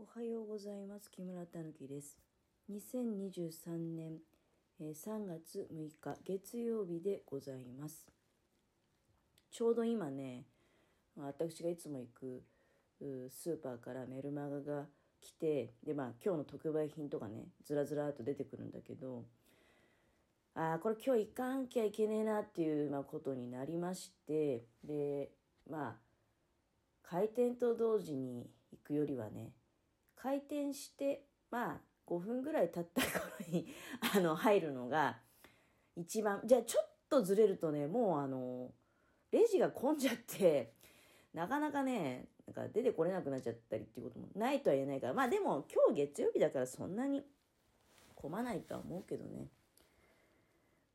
おはようございます。木村たぬきです。2023年3月6日月曜日でございます。ちょうど今ね、私がいつも行くスーパーからメルマガが来て、でまあ今日の特売品とかね、ずらずらっと出てくるんだけど、ああ、これ今日行かんきゃいけねえなっていう、まあ、ことになりまして、で、まあ、開店と同時に行くよりはね、開店して、まあ、5分ぐらい経った頃に あの、入るのが、一番、じゃあちょっとずれるとね、もうあの、レジが混んじゃって、なかなかね、なんか出てこれなくなっちゃったりっていうこともないとは言えないから、まあでも今日月曜日だからそんなに混まないとは思うけどね。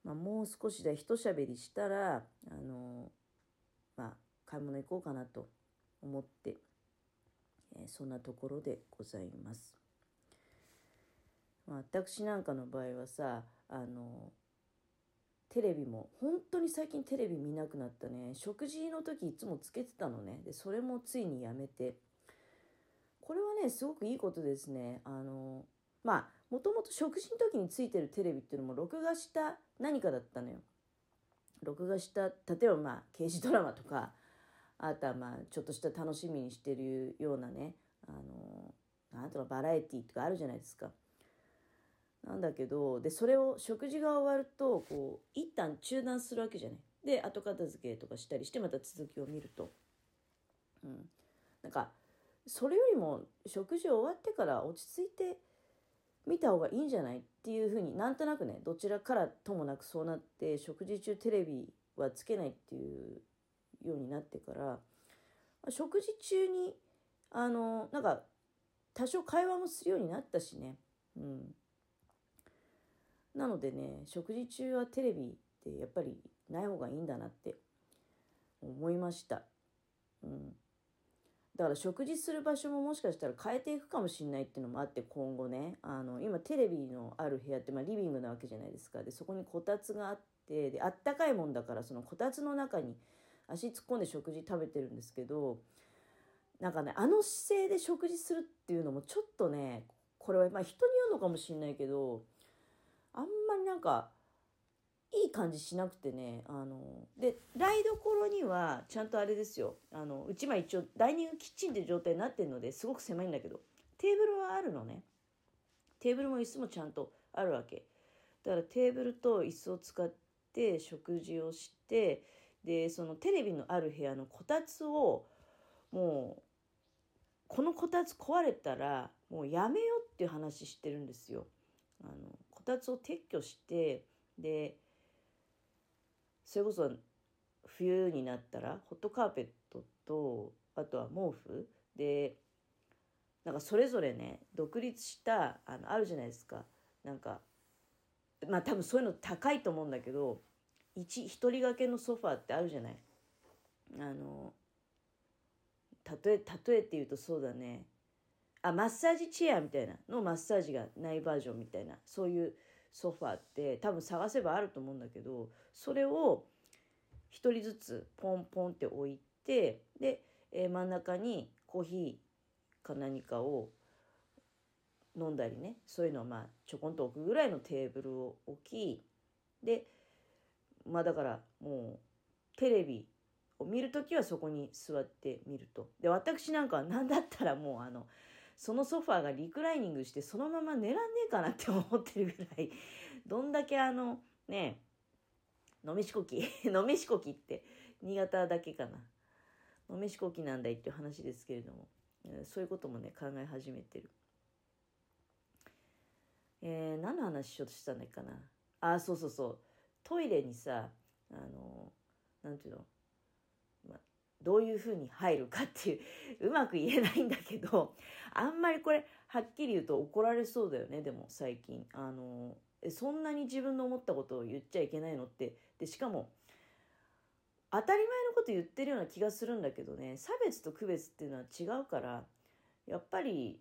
まあもう少しで一喋りしたら、あの、まあ買い物行こうかなと思って、えそんなところでございます。私なんかの場合はさあのテレビも本当に最近テレビ見なくなったね。食事の時いつもつけてたのね。でそれもついにやめて。これはねすごくいいことですね。あのまあもともと食事の時についてるテレビっていうのも録画した何かだったのよ。録画した例えばまあ刑事ドラマとかあとはまあちょっとした楽しみにしてるようなねあのなんとかバラエティーとかあるじゃないですか。なんだけどでそれを食事が終わるとこう一旦中断するわけじゃない。で後片付けとかしたりしてまた続きを見ると。うん。なんかそれよりも食事終わってから落ち着いて見た方がいいんじゃないっていうふうになんとなくねどちらからともなくそうなって食事中テレビはつけないっていうようになってから食事中にあのなんか多少会話もするようになったしね。うん。なのでね食事中はテレビってやっぱりない方がいいんだなって思いました。うん、だから食事する場所ももしかしたら変えていくかもしれないっていうのもあって今後ね。あの今テレビのある部屋って、まあ、リビングなわけじゃないですか。でそこにこたつがあってであったかいもんだからそのこたつの中に足突っ込んで食事食べてるんですけどなんかねあの姿勢で食事するっていうのもちょっとねこれはまあ人によるのかもしれないけどあんまりなんかいい感じしなくてねあので台所にはちゃんとあれですよあのうちま一応ダイニングキッチンって状態になってるのですごく狭いんだけどテーブルはあるのね。テーブルも椅子もちゃんとあるわけ。だからテーブルと椅子を使って食事をしてでそのテレビのある部屋のこたつをもうこのこたつ壊れたらもうやめようっていう話してるんですよ。あのこたつを撤去してでそれこそ冬になったらホットカーペットとあとは毛布でなんかそれぞれね独立したあのあるじゃないですかなんかまあ多分そういうの高いと思うんだけど一一人掛けのソファーってあるじゃない？あの例え例えって言うとそうだね。あマッサージチェアみたいな。のマッサージがないバージョンみたいな。そういうソファーって多分探せばあると思うんだけどそれを一人ずつポンポンって置いてで、えー真ん中にコーヒーか何かを飲んだりね。そういうのをまあちょこんと置くぐらいのテーブルを置きでまあだからもうテレビを見るときはそこに座って見ると。で私なんかは何だったらもうあのそのソファーがリクライニングしてそのまま寝らんねえかなって思ってるぐらい どんだけあのね飲みしこき 飲みしこきって新潟だけかな。飲みしこきなんだいっていう話ですけれどもそういうこともね考え始めてる。えー何の話しようとしたんだっけかな。あそうそうそう。トイレにさあのなんていうの、まあ、どういうふうに入るかっていう うまく言えないんだけどあんまりこれはっきり言うと怒られそうだよねでも最近。あのそんなに自分の思ったことを言っちゃいけないのって。でしかも当たり前のこと言ってるような気がするんだけどね差別と区別っていうのは違うからやっぱり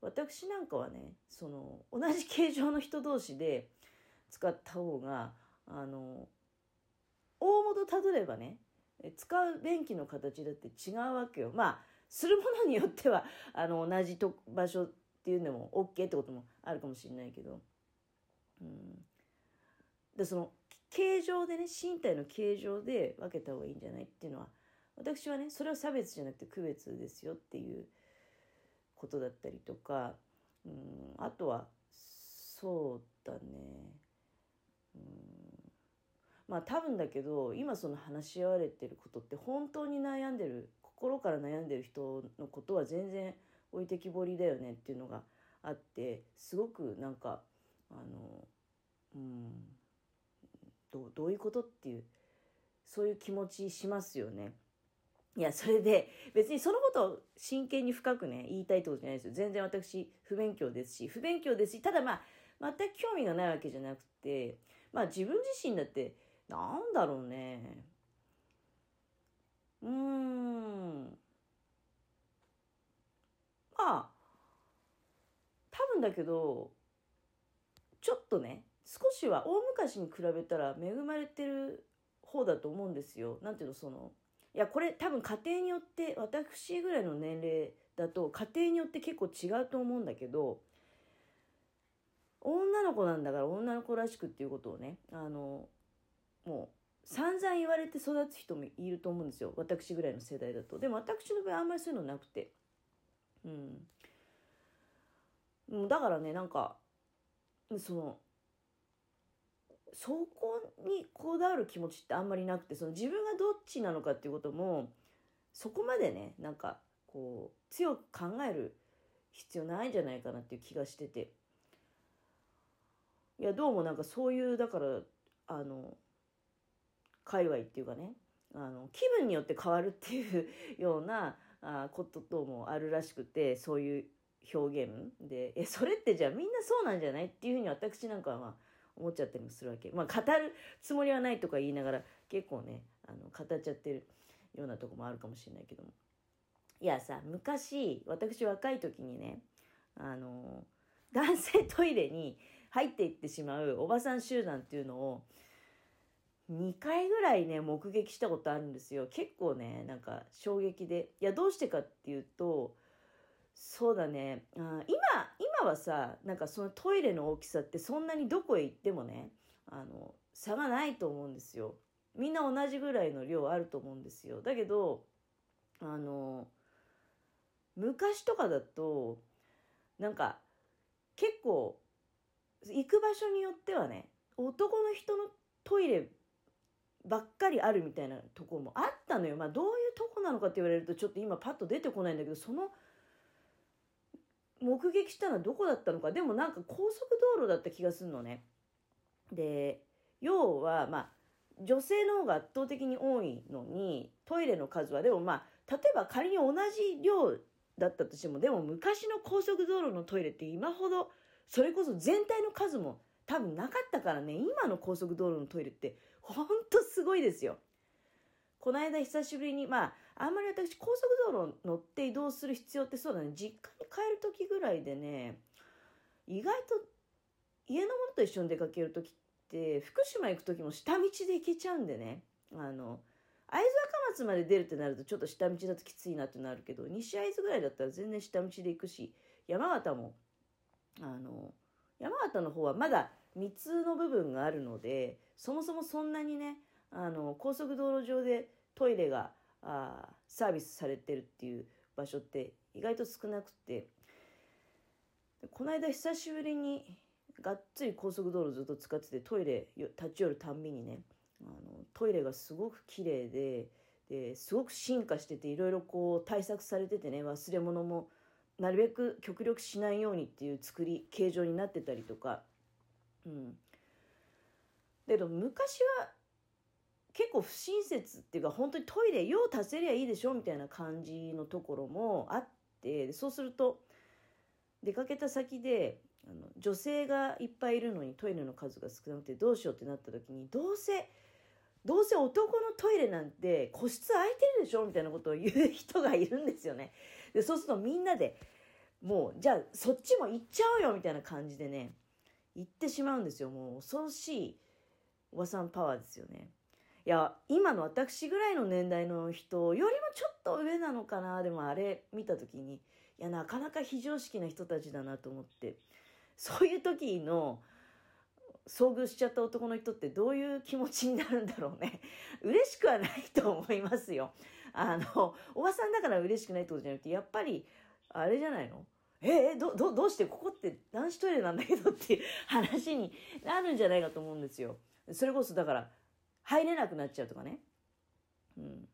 私なんかはねその同じ形状の人同士で使った方があの大元たどればね使う便器の形だって違うわけよ。まあするものによっては あの同じと場所っていうのも OK ってこともあるかもしれないけど、うん、でその形状でね身体の形状で分けた方がいいんじゃないっていうのは私はねそれは差別じゃなくて区別ですよっていうことだったりとか、うん、あとはそうだね、まあ多分だけど今その話し合われてることって本当に悩んでる心から悩んでる人のことは全然置いてきぼりだよねっていうのがあってすごくなんかあのうんどどういうことっていうそういう気持ちしますよね。いや、それで、別にそのことを真剣に深くね、言いたいってことじゃないですよ。全然私、不勉強ですし、不勉強ですし、ただまあ、全く興味がないわけじゃなくて、まあ自分自身だって、なんだろうね。うーん。まあ、多分だけど、ちょっとね、少しは大昔に比べたら恵まれてる方だと思うんですよ。なんていうの、その、いや、これ多分家庭によって、私ぐらいの年齢だと家庭によって結構違うと思うんだけど、女の子なんだから女の子らしくっていうことをね、あの、もう散々言われて育つ人もいると思うんですよ。私ぐらいの世代だと。でも私の場合あんまりそういうのなくて。うん。だからね、なんか、その、そこにこだわる気持ちってあんまりなくてその自分がどっちなのかっていうこともそこまでねなんかこう強く考える必要ないんじゃないかなっていう気がしてていやどうもなんかそういうだからあの界隈っていうかねあの気分によって変わるっていうようなあことともあるらしくてそういう表現でえそれってじゃあみんなそうなんじゃないっていうふうに私なんかはまあ思っちゃったりもするわけ。まあ語るつもりはないとか言いながら結構ねあの語っちゃってるようなとこもあるかもしれないけども。いやさ昔私若い時にねあの男性トイレに入っていってしまうおばさん集団っていうのを2回ぐらいね目撃したことあるんですよ。結構ねなんか衝撃で。いやどうしてかっていうとそうだね。あ今今はさなんかそのトイレの大きさってそんなにどこへ行ってもねあの差がないと思うんですよ。みんな同じぐらいの量あると思うんですよ。だけどあの昔とかだとなんか結構行く場所によってはね男の人のトイレばっかりあるみたいなとこもあったのよ。まあどういうとこなのかって言われるとちょっと今パッと出てこないんだけどその目撃したのはどこだったのか。でもなんか高速道路だった気がするのね。で要はまあ女性の方が圧倒的に多いのにトイレの数は。でもまあ例えば仮に同じ量だったとしてもでも昔の高速道路のトイレって今ほどそれこそ全体の数も多分なかったからね。今の高速道路のトイレってほんとすごいですよ。この間久しぶりにまああんまり私高速道路乗って移動する必要ってそうだね。実家に帰る時ぐらいでね意外と家のものと一緒に出かける時って福島行く時も下道で行けちゃうんでね。あの会津若松まで出るってなるとちょっと下道だときついなってなるけど西会津ぐらいだったら全然下道で行くし山形もあの山形の方はまだ3つの部分があるのでそもそもそんなにねあの高速道路上でトイレがあサービスされてるっていう場所って意外と少なくて。この間久しぶりにがっつり高速道路ずっと使っててトイレ立ち寄るたんびにねあのトイレがすごく綺麗でですごく進化してていろいろこう対策されててね忘れ物もなるべく極力しないようにっていう作り形状になってたりとかうんだけど昔は結構不親切っていうか本当にトイレ用足せりゃいいでしょみたいな感じのところもあってそうすると出かけた先であの女性がいっぱいいるのにトイレの数が少なくてどうしようってなった時にどうせどうせ男のトイレなんて個室空いてるでしょみたいなことを言う人がいるんですよね。でそうするとみんなでもうじゃあそっちも行っちゃうよみたいな感じでね行ってしまうんですよ。もう恐ろしいおばさんパワーですよね。いや今の私ぐらいの年代の人よりもちょっと上なのかなでもあれ見た時に。いやなかなか非常識な人たちだなと思って。そういう時の遭遇しちゃった男の人ってどういう気持ちになるんだろうね。嬉しくはないと思いますよ。あのおばさんだから嬉しくないってことじゃなくてやっぱりあれじゃないの？えー、どどどうしてここって男子トイレなんだけどっていう話になるんじゃないかと思うんですよそれこそだから入れなくなっちゃうとかね。うん。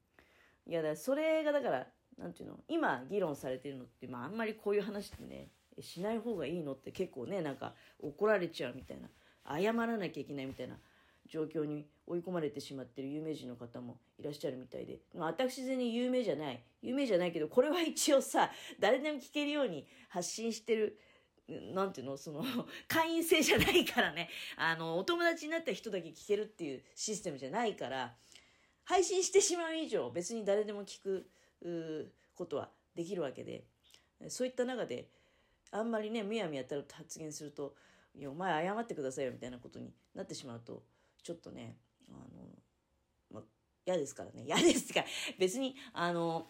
いや、だそれがだから、なんていうの、今議論されてるのって、まああんまりこういう話ってね、しない方がいいのって結構ね、なんか怒られちゃうみたいな、謝らなきゃいけないみたいな状況に追い込まれてしまってる有名人の方もいらっしゃるみたいで、まあ、私全然有名じゃない、有名じゃないけど、これは一応さ、誰でも聞けるように発信してるなんていうのその、会員制じゃないからね、あの、お友達になった人だけ聞けるっていうシステムじゃないから、配信してしまう以上、別に誰でも聞くことはできるわけで、そういった中で、あんまりね、むやみやたらと発言すると、いや、お前謝ってくださいよみたいなことになってしまうと、ちょっとね、あの、ま、嫌ですからね。嫌ですから、別に、あの、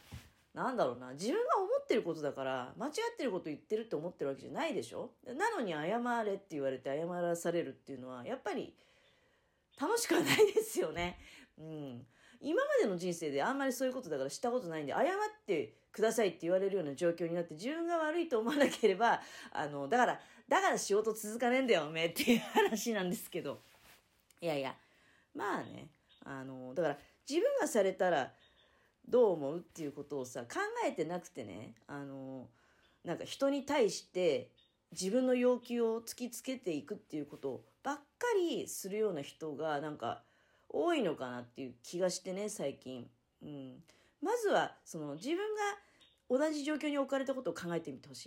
なんだろうな、自分が思ってることだから、間違ってること言ってるって思ってるわけじゃないでしょ？なのに謝れって言われて謝らされるっていうのは、やっぱり楽しくはないですよね。うん。今までの人生であんまりそういうことだからしたことないんで、謝ってくださいって言われるような状況になって、自分が悪いと思わなければ、あの、だから、だから仕事続かねえんだよ、おめえっていう話なんですけど。いやいや、まあね、あの、だから自分がされたら、どう思うっていうことをさ考えてなくてねあのなんか人に対して自分の要求を突きつけていくっていうことばっかりするような人がなんか多いのかなっていう気がしてね最近、うん、まずはその自分が同じ状況に置かれたことを考えてみてほしい。